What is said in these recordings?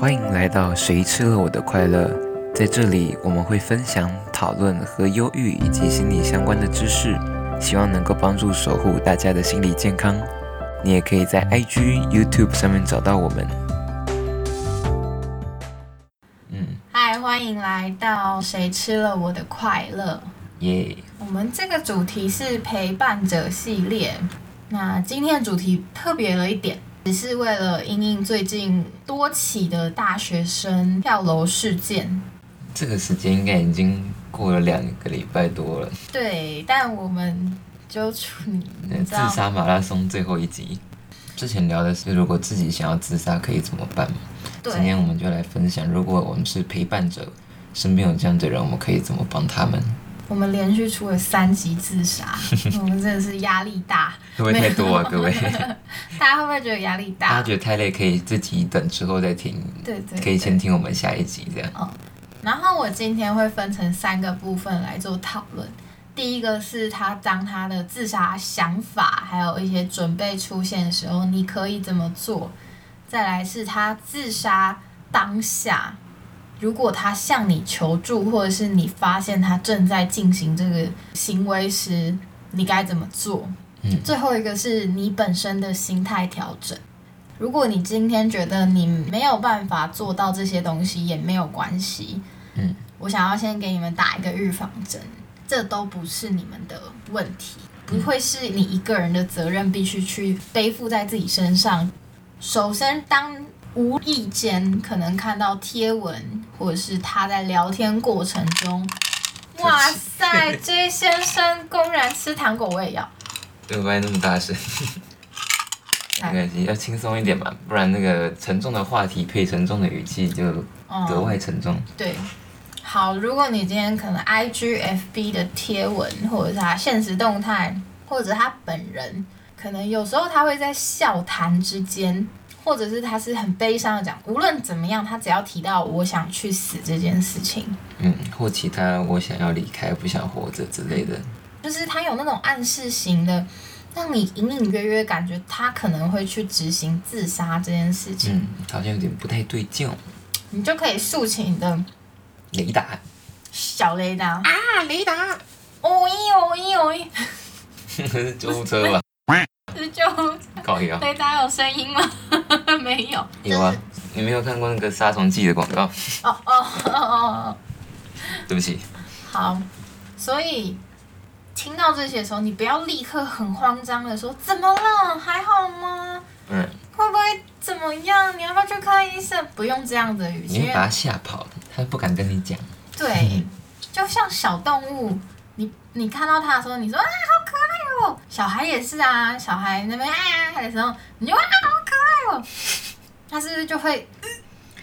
欢迎来到谁吃了我的快乐？在这里，我们会分享、讨论和忧郁以及心理相关的知识，希望能够帮助守护大家的心理健康。你也可以在 IG、YouTube 上面找到我们。嗯，嗨，欢迎来到谁吃了我的快乐？耶！我们这个主题是陪伴者系列。那今天的主题特别了一点。只是为了应应最近多起的大学生跳楼事件，这个时间应该已经过了两个礼拜多了。对，但我们就处理自杀马拉松最后一集，之前聊的是如果自己想要自杀可以怎么办嘛？今天我们就来分享，如果我们是陪伴者，身边有这样的人，我们可以怎么帮他们？我们连续出了三集自杀，我们真的是压力大，会不会太多啊？各位，大家会不会觉得压力大？大家觉得太累，可以自己等之后再听。对对，可以先听我们下一集这样。嗯，然后我今天会分成三个部分来做讨论。第一个是他当他的自杀想法还有一些准备出现的时候，你可以怎么做？再来是他自杀当下。如果他向你求助，或者是你发现他正在进行这个行为时，你该怎么做？嗯，最后一个是你本身的心态调整。如果你今天觉得你没有办法做到这些东西，也没有关系。嗯，我想要先给你们打一个预防针，这都不是你们的问题，不会是你一个人的责任，必须去背负在自己身上。首先，当无意间可能看到贴文，或者是他在聊天过程中，哇塞，J 先生公然吃糖果，我也要。不要那么大声，没关系，要轻松一点嘛，不然那个沉重的话题配沉重的语气就格外沉重。对，好，如果你今天可能 IGFB 的贴文，或者是他现实动态，或者他本人，可能有时候他会在笑谈之间。或者是他是很悲伤的讲，无论怎么样，他只要提到我想去死这件事情，嗯，或其他我想要离开、不想活着之类的，就是他有那种暗示型的，让你隐隐约约感觉他可能会去执行自杀这件事情，嗯，好像有点不太对劲，你就可以竖起你的雷达，小雷达。啊，雷达，哦咦哦咦哦咦，救护车吧。就搞笑，雷达有声音吗？没有。有啊，你没有看过那个杀虫剂的广告？哦哦哦哦。对不起。好，所以听到这些的时候，你不要立刻很慌张的说：“怎么了？还好吗？”嗯。会不会怎么样？你要不要去看医生？不用这样的语气。你会把他吓跑，他不敢跟你讲。对，就像小动物，你你看到它的时候，你说啊，好可爱。小孩也是啊，小孩那边啊的时候，你就哇好可爱哦，他是不是就会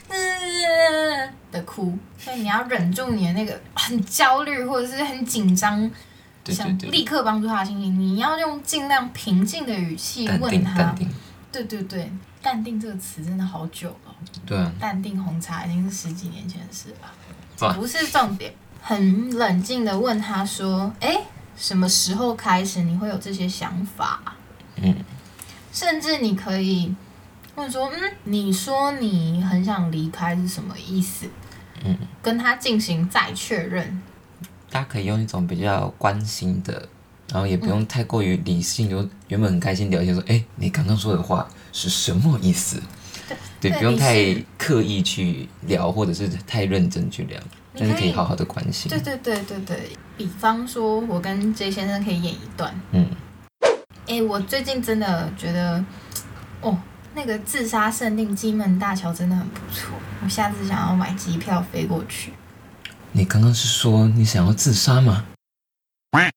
嗯的哭？所以你要忍住你的那个很焦虑或者是很紧张，想立刻帮助他的心情。你要用尽量平静的语气问他。对对对，淡定这个词真的好久了。对啊。淡定红茶已经是十几年前的事了。不是重点，很冷静的问他说：“哎。”什么时候开始你会有这些想法？嗯，甚至你可以问说：“嗯，你说你很想离开是什么意思？”嗯，跟他进行再确认。大家可以用一种比较关心的，然后也不用太过于理性，就原本很开心聊天说：“哎，你刚刚说的话是什么意思？”对，不用太刻意去聊，或者是太认真去聊。但是可以好好的关心。对对对对对，比方说，我跟 J 先生可以演一段。嗯。哎，我最近真的觉得，哦，那个自杀圣地金门大桥真的很不错，我下次想要买机票飞过去。你刚刚是说你想要自杀吗？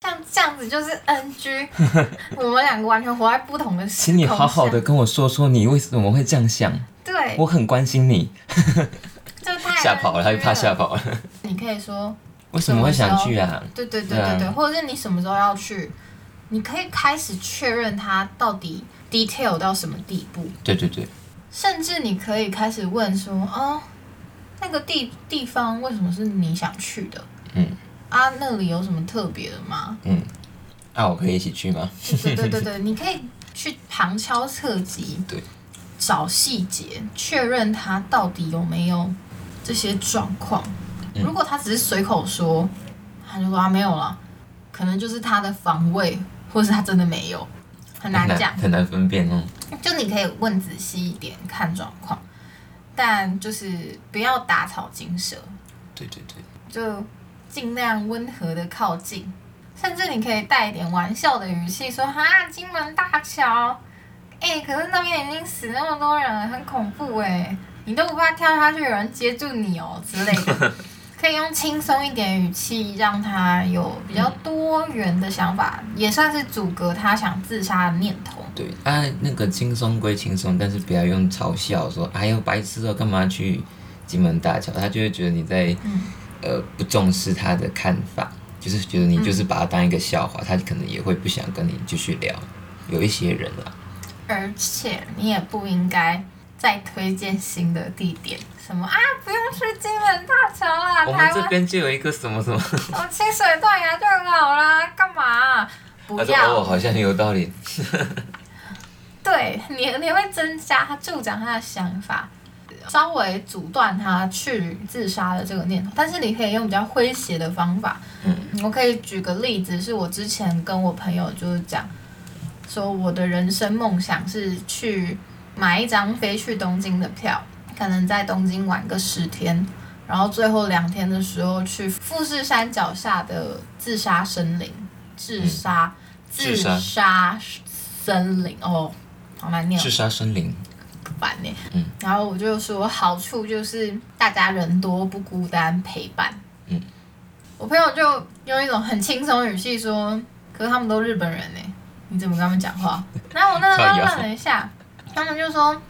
像这样子就是 NG，我们两个完全活在不同的请你好好的跟我说说你为什么会这样想。对。我很关心你。吓跑了，他就怕吓跑了。你可以说为什么会想去啊？对对对对对，或者是你什么时候要去？你可以开始确认他到底 detail 到什么地步。对对对。甚至你可以开始问说：“哦，那个地地方为什么是你想去的？嗯，啊，那里有什么特别的吗？嗯，啊，我可以一起去吗？对对对对，你可以去旁敲侧击。对。找细节，确认他到底有没有这些状况。嗯如果他只是随口说，他就说他没有了，可能就是他的防卫，或是他真的没有，很难讲。很难分辨哦。就你可以问仔细一点，看状况，但就是不要打草惊蛇，对对对，就尽量温和的靠近，甚至你可以带一点玩笑的语气说：“哈，金门大桥，哎、可是那边已经死那么多人了，很恐怖哎、你都不怕跳下去有人接住你哦之类的。”可以用轻松一点语气，让他有比较多元的想法，也算是阻隔他想自杀的念头。对啊，那个轻松归轻松，但是不要用嘲笑说“哎呦白痴哦，干嘛去金门大桥”，他就会觉得你在、嗯呃不重视他的看法，就是觉得你就是把他当一个笑话，他可能也会不想跟你继续聊。有一些人啊，而且你也不应该再推荐新的地点，什么啊，不用去金门大桥啦，我们这边就有一个什么什么，哦清水断崖就很好啦，干嘛、不要，哦好像有道理，对你你会增加助长他的想法，稍微阻断他去自杀的这个念头，但是你可以用比较诙谐的方法。嗯，我可以举个例子，是我之前跟我朋友就是讲，说我的人生梦想是去买一张飞去东京的票，可能在东京玩个十天，然后最后两天的时候去富士山脚下的自杀森林，自杀、自自杀杀森林哦，好难念哦自，杀森林，烦呢。嗯然后我就说好处就是大家人多不孤单，陪伴。嗯，我朋友就用一种很轻松的语气说：“可是他们都日本人呢，你怎么跟他们讲话？” 然后我那时候靠腰愣了一下，他们就说：“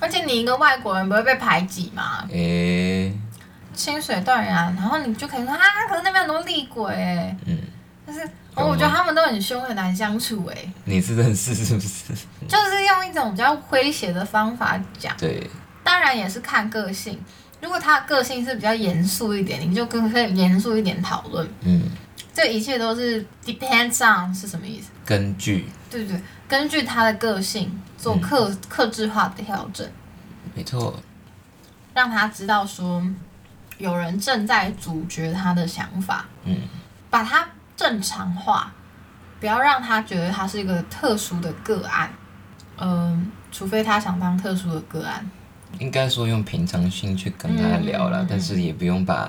而且你一个外国人不会被排挤吗？诶、清水断然，然后你就可以说啊，可是那边很多厉鬼哎，嗯，就是、哦、我觉得他们都很凶，很难相处哎，你是认识是不是？就是用一种比较诙谐的方法讲。”对，当然也是看个性。如果他的个性是比较严肃一点，你就更可以严肃一点讨论。嗯，这一切都是 depends on 是什么意思？根据对对对，根据他的个性做克克制化的调整，没错，让他知道说有人正在阻绝他的想法，嗯，把他正常化，不要让他觉得他是一个特殊的个案。嗯、除非他想当特殊的个案。应该说用平常心去跟他聊了，嗯嗯嗯。但是也不用把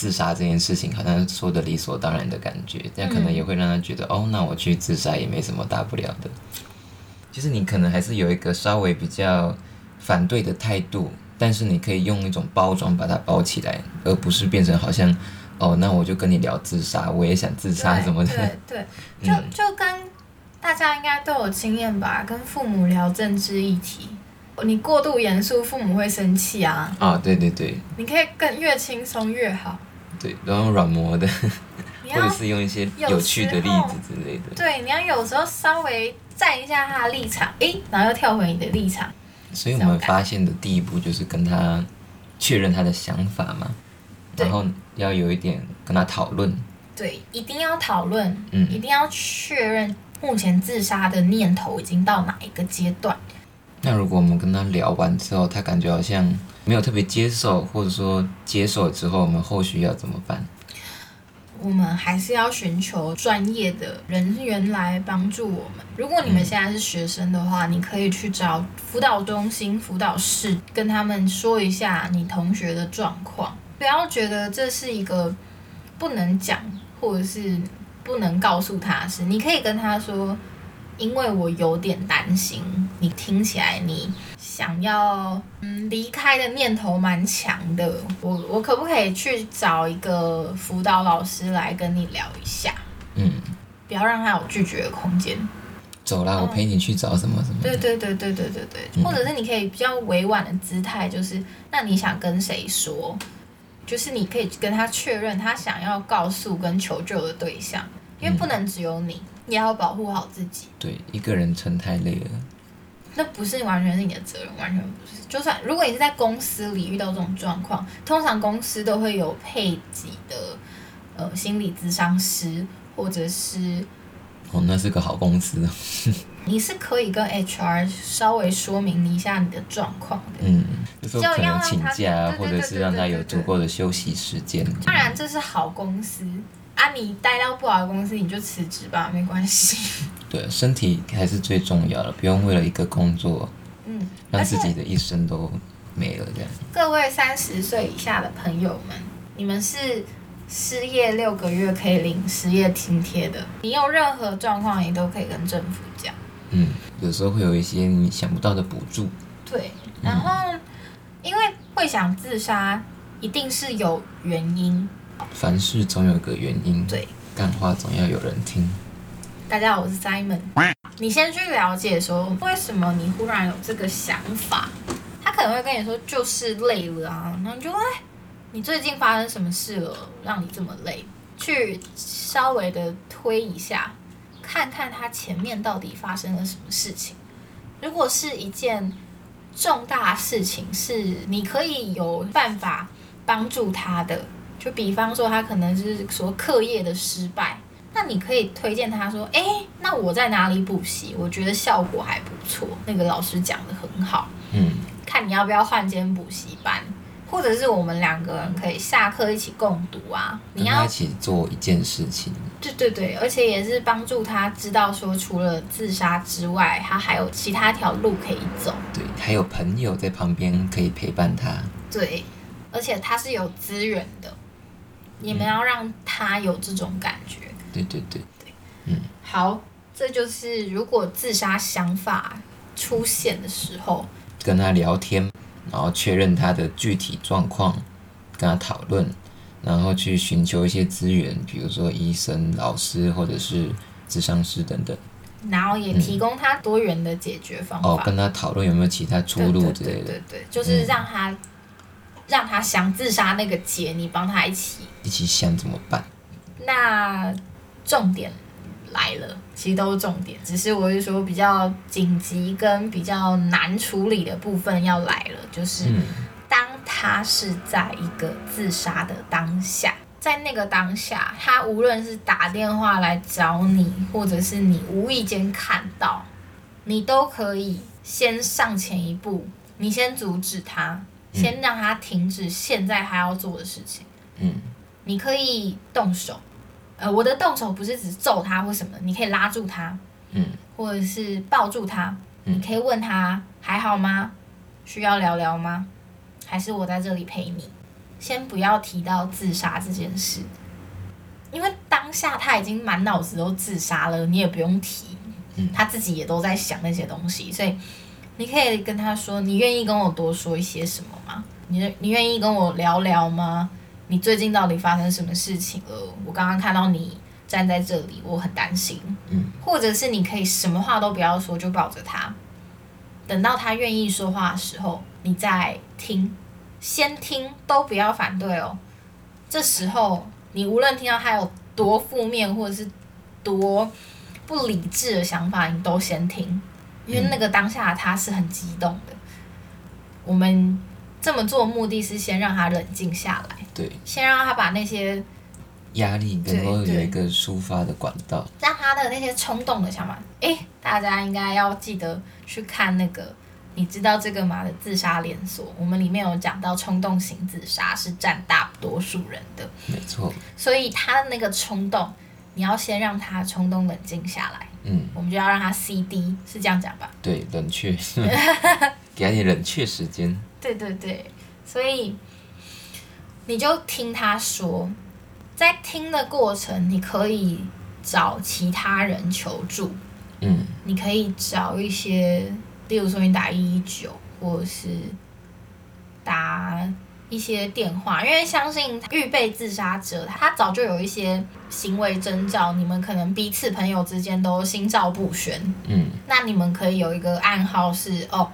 自杀这件事情好像说的理所当然的感觉，那可能也会让他觉得、哦，那我去自杀也没什么大不了的。就是你可能还是有一个稍微比较反对的态度，但是你可以用一种包装把它包起来，而不是变成好像哦，那我就跟你聊自杀，我也想自杀什么的。对对，就嗯就跟大家应该都有经验吧，跟父母聊政治议题，你过度严肃，父母会生气啊。啊，对对对你可以更越轻松越好。对，然后软磨的，或者是用一些有有趣的例子之类的。对，你要有时候稍微站一下他的立场，诶，然后又跳回你的立场。所以我们发现的第一步就是跟他确认他的想法嘛，然后要有一点跟他讨论，对，一定要讨论，嗯一定要确认目前自杀的念头已经到哪一个阶段。那如果我们跟他聊完之后，他感觉好像没有特别接受，或者说接受之后，我们后续要怎么办？我们还是要寻求专业的人员来帮助我们。如果你们现在是学生的话，你可以去找辅导中心、辅导室，跟他们说一下你同学的状况，不要觉得这是一个不能讲或者是不能告诉他的事。你可以跟他说，因为我有点担心，你听起来你想要嗯离开的念头蛮强的，我我可不可以去找一个辅导老师来跟你聊一下？嗯，不要让他有拒绝的空间。走啦，我陪你去找什么什么对。对对对对对对，嗯或者是你可以比较委婉的姿态，就是那你想跟谁说？就是你可以跟他确认他想要告诉跟求救的对象，因为不能只有你，你也要保护好自己。对，一个人撑太累了。那不是完全是你的责任，完全不是。就算如果你是在公司里遇到这种状况，通常公司都会有配给的呃心理咨商师，或者是哦，那是个好公司。你是可以跟 HR 稍微说明一下你的状况的。嗯，就可能要请假或者是让他有足够的休息时间。当然这是好公司啊，你待到不好的公司你就辞职吧，没关系。对，身体还是最重要的，不用为了一个工作嗯，让自己的一生都没了这样。各位三十岁以下的朋友们，你们是失业六个月可以领失业津贴的，你有任何状况你都可以跟政府讲。嗯，有时候会有一些你想不到的补助。对，然后因为会想自杀，一定是有原因。凡事总有个原因，对，干话总要有人听。大家好，我是 Simon。你先去了解说为什么你忽然有这个想法，他可能会跟你说就是累了啊，然后你就哎，你最近发生什么事了，让你这么累？去稍微的推一下，看看他前面到底发生了什么事情。如果是一件重大事情，是你可以有办法帮助他的，就比方说他可能是说课业的失败，那你可以推荐他说，哎，那我在哪里补习？我觉得效果还不错，那个老师讲的很好，嗯，看你要不要换间补习班，或者是我们两个人可以下课一起共读啊。你要一起做一件事情。对对对，而且也是帮助他知道说，除了自杀之外，他还有其他条路可以走。对，还有朋友在旁边可以陪伴他。对，而且他是有资源的，你们要让他有这种感觉。对对对，对，嗯好，这就是如果自杀想法出现的时候，跟他聊天，然后确认他的具体状况，跟他讨论，然后去寻求一些资源，比如说医生、老师或者是智商师等等。然后也提供他多元的解决方法。哦，跟他讨论有没有其他出路之类的，对对对对，就是让他、让他想自杀那个结，你帮他一起。一起想怎么办。那重点来了，其实都是重点，只是我是说比较紧急跟比较难处理的部分要来了，就是嗯当他是在一个自杀的当下。在那个当下，他无论是打电话来找你，或者是你无意间看到，你都可以先上前一步，你先阻止他，先让他停止现在他要做的事情。嗯你可以动手，呃，我的动手不是只揍他或什么，你可以拉住他，嗯或者是抱住他，嗯你可以问他还好吗？需要聊聊吗？还是我在这里陪你？先不要提到自杀这件事，因为当下他已经满脑子都自杀了，你也不用提，嗯他自己也都在想那些东西，所以你可以跟他说，你愿意跟我多说一些什么吗？你你愿意跟我聊聊吗？你最近到底发生什么事情了？我刚刚看到你站在这里，我很担心。嗯，或者是你可以什么话都不要说，就抱着他，等到他愿意说话的时候，你再听，先听，都不要反对哦。这时候你无论听到他有多负面，或者是多不理智的想法，你都先听，因为那个当下他是很激动的。我们这么做的目的是先让他冷静下来，对，先让他把那些压力能够对对有一个抒发的管道。让他的那些冲动的想法，诶，大家应该要记得去看那个，你知道这个吗的自杀连锁，我们里面有讲到冲动型自杀是占大多数人的，没错，所以他的那个冲动，你要先让他冲动冷静下来，嗯，我们就要让它 CD，是这样讲吧？对，冷却，给他点冷却时间。对对对，所以你就听他说，在听的过程，你可以找其他人求助，嗯。你可以找一些，例如说你打一一九，或者是打一些电话，因为相信预备自杀者，他早就有一些行为征兆，你们可能彼此朋友之间都心照不宣，嗯那你们可以有一个暗号是哦。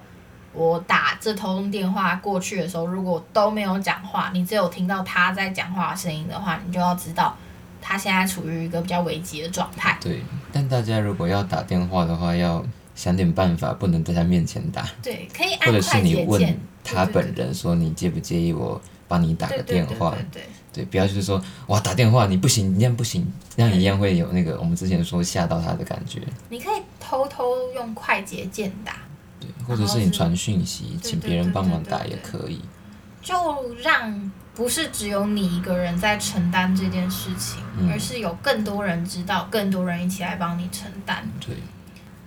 我打这通电话过去的时候，如果都没有讲话，你只有听到他在讲话的声音的话，你就要知道他现在处于一个比较危急的状态。对。但大家如果要打电话的话，要想点办法，不能在他面前打，对，可以或者是按快捷你问键。他本人说你介不介意我帮你打个电话？对对对，不要就是说哇打电话你不行，你这样不行，这样一样会有那个我们之前说吓到他的感觉。你可以偷偷用快捷键打，对，或者是你传讯息，请别人帮忙打也可以。就让不是只有你一个人在承担这件事情，嗯。而是有更多人知道，更多人一起来帮你承担。对，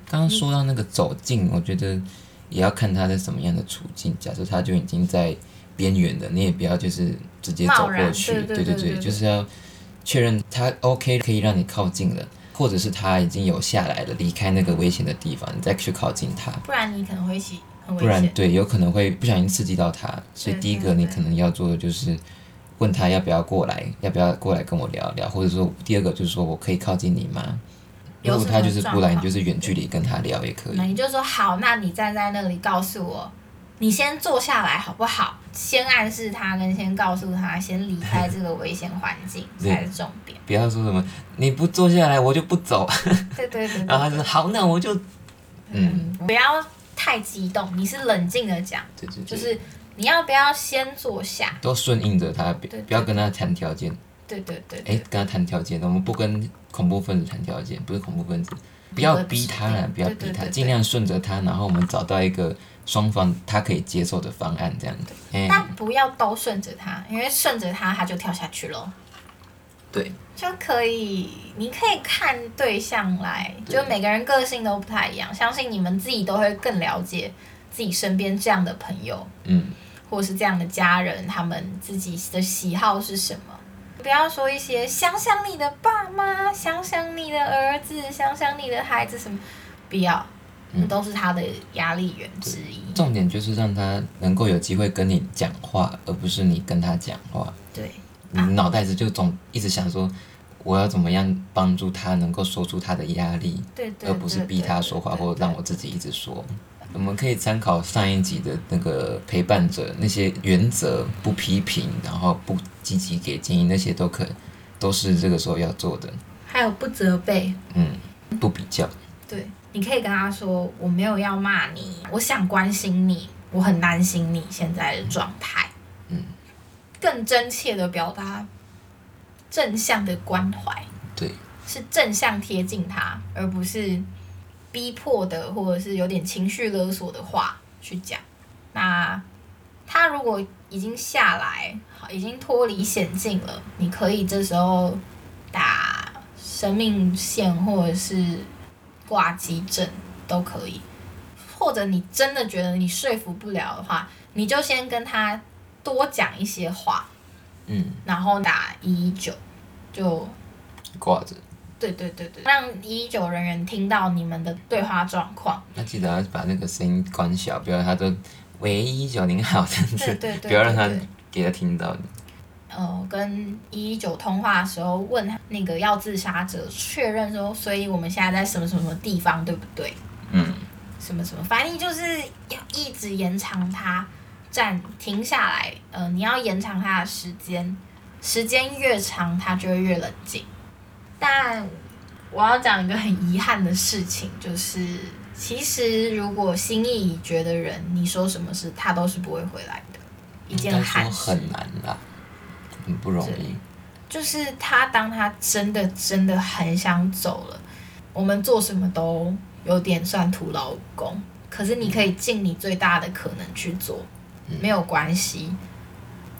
刚刚说到那个走近，我觉得也要看他在什么样的处境。假设他就已经在边缘了，你也不要就是直接走过去。对对对对对对就是要确认他 OK 可以让你靠近了，或者是他已经有下来了，离开那个危险的地方，你再去靠近他。不然你可能会起很危不然。对，有可能会不小心刺激到他。所以第一个你可能要做的就是问他要不要过来，要不要过来跟我聊聊，或者说第二个就是说我可以靠近你吗？如果他就是不来，你就是远距离跟他聊也可以那。你就说好，那你站在那里告诉我，你先坐下来好不好？先暗示他，跟先告诉他，先离开这个危险环境 才是重点。不要说什么你不坐下来我就不走，对对对对 然后他说好，那我就嗯，不要太激动，你是冷静的讲，对对对，就是你要不要先坐下？都顺应着他，不要跟他谈条件。对对对哎，跟他谈条件，我们不跟恐怖分子谈条件，不是恐怖分子，不要逼他了，不要逼他，尽量顺着他，然后我们找到一个双方他可以接受的方案，这样。子。哎，但不要都顺着他，因为顺着他他就跳下去了。对，就可以，你可以看对象来，就每个人个性都不太一样，相信你们自己都会更了解自己身边这样的朋友，嗯，或是这样的家人，他们自己的喜好是什么。不要说一些想想你的爸妈，想想你的儿子，想想你的孩子什么，不要，嗯那都是他的压力源之一。重点就是让他能够有机会跟你讲话，而不是你跟他讲话。对，你脑袋子就总一直想说，我要怎么样帮助他能够说出他的压力，对对，而不是逼他说话，或让我自己一直说。我们可以参考上一集的那个陪伴者那些原则，不批评，然后不积极给建议，那些都可都是这个时候要做的。还有不责备，嗯，不比较，对，你可以跟他说，我没有要骂你，我想关心你，我很担心你现在的状态。嗯，更真切的表达正向的关怀，对，是正向贴近他，而不是逼迫的或者是有点情绪勒索的话去讲。那他如果已经下来，好已经脱离险境了，你可以这时候打生命线或者是挂急诊都可以，或者你真的觉得你说服不了的话，你就先跟他多讲一些话，嗯，然后打一一九，就挂着。对对对对，让一一九人员听到你们的对话状况。那记得要把那个声音关小，不要他都喂一九您好这样子，对对对不要让他给他听到。呃，跟一一九通话的时候，问他那个要自杀者确认说，所以我们现在在什么什么地方，对不对？嗯，什么什么，反正就是要一直延长它暂停下来，呃，你要延长它的时间，时间越长，它就会越冷静。但我要讲一个很遗憾的事情，就是其实如果心意已决的人，你说什么事，他都是不会回来的，一件。很难的，很不容易。就是他当他真的真的很想走了，我们做什么都有点算徒劳无功。可是你可以尽你最大的可能去做，没有关系。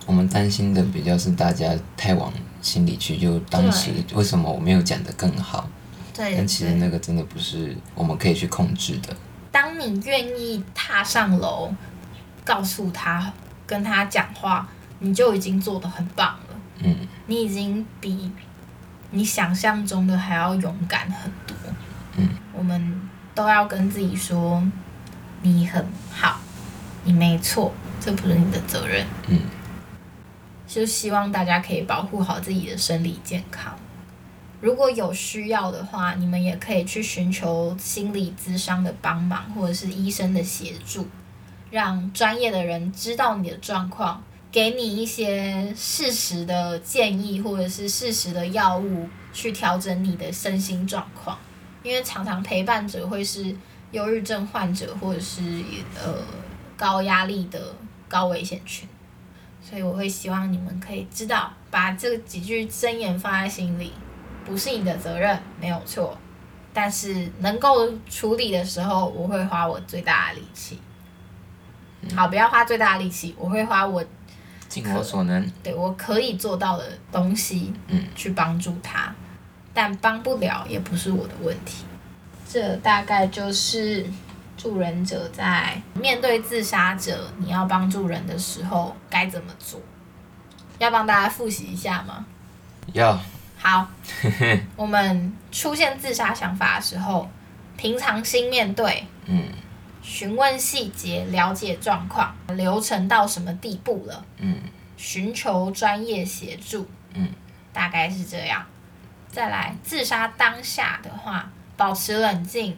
我们担心的比较是大家太往心里去，就当时为什么我没有讲的更好？对但其实那个真的不是我们可以去控制的。当你愿意踏上楼，告诉他、跟他讲话，你就已经做的很棒了。嗯，你已经比你想象中的还要勇敢很多。嗯，我们都要跟自己说，你很好，你没错，这不是你的责任。嗯，就希望大家可以保护好自己的生理健康。如果有需要的话，你们也可以去寻求心理咨商的帮忙，或者是医生的协助，让专业的人知道你的状况，给你一些适时的建议，或者是适时的药物，去调整你的身心状况。因为常常陪伴者会是忧郁症患者，或者是呃高压力的高危险群，所以我会希望你们可以知道，把这几句箴言放在心里，不是你的责任，没有错。但是能够处理的时候，我会花我最大的力气。好，不要花最大的力气，我会花我尽我所能，对我可以做到的东西，嗯，去帮助他。但帮不了也不是我的问题。这大概就是助人者在面对自杀者，你要帮助人的时候该怎么做。要帮大家复习一下吗？要好，我们出现自杀想法的时候，平常心面对，嗯询问细节，了解状况，流程到什么地步了，嗯寻求专业协助，嗯，大概是这样。再来，自杀当下的话，保持冷静，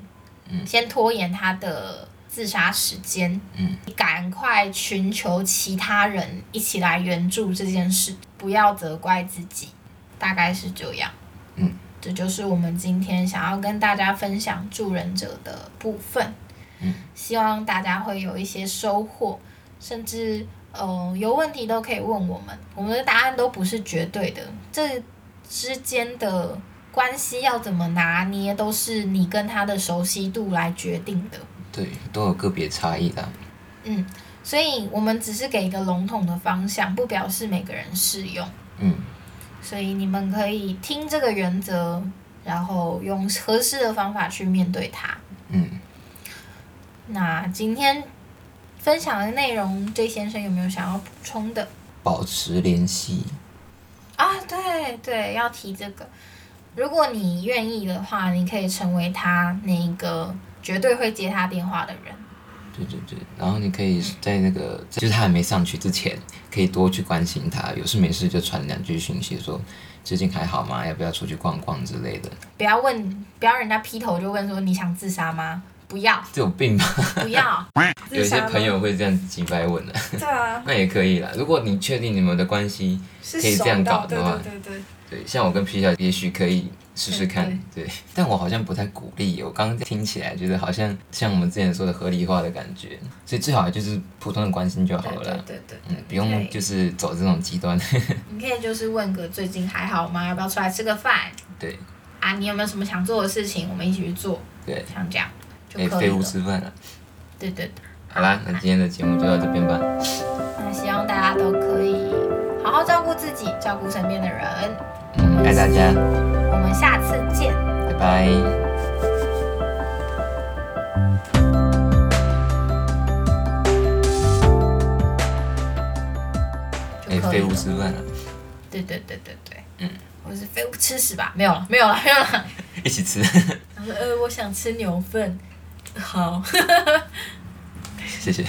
嗯先拖延他的自杀时间，嗯，赶快寻求其他人一起来援助这件事，不要责怪自己，大概是这样。嗯，这就是我们今天想要跟大家分享助人者的部分。嗯，希望大家会有一些收获，甚至呃有问题都可以问我们，我们的答案都不是绝对的，这之间的关系要怎么拿捏，都是你跟他的熟悉度来决定的。对，都有个别差异的。嗯，所以我们只是给一个笼统的方向，不表示每个人适用。嗯所以你们可以听这个原则，然后用合适的方法去面对它。嗯，那今天分享的内容，J 先生有没有想要补充的保持联系。啊？对对，要提这个。如果你愿意的话，你可以成为他那个绝对会接他电话的人。对对对，然后你可以在那个就是他还没上去之前，可以多去关心他，有事没事就传两句讯息说最近还好吗？要不要出去逛逛之类的。不要问，不要人家劈头就问说你想自杀吗？不要，这有病吧？不要。有一些朋友会这样几百问的，对啊，那也可以啦。如果你确定你们的关系是可以这样搞的话对对对。对，像我跟皮小，也许可以试试看，对。但我好像不太鼓励，我刚刚听起来觉得好像像我们之前说的合理化的感觉，所以最好就是普通的关心就好了啦。对对对嗯，不用就是走这种极端。你可以就是问个最近还好吗？要不要出来吃个饭？对啊，你有没有什么想做的事情？我们一起去做，对，像这样就哎，废物可以了。吃饭了。对对对，好啦，那今天的节目就到这边吧。那希望大家都可以好好照顾自己，照顾身边的人。嗯，爱大家，我们下次见。拜拜。哎，废物。吃饭了，对对对对对，嗯，我是废物吃屎吧？没有了，没有了，没有了。一起吃。他说呃，我想吃牛粪。好。谢谢。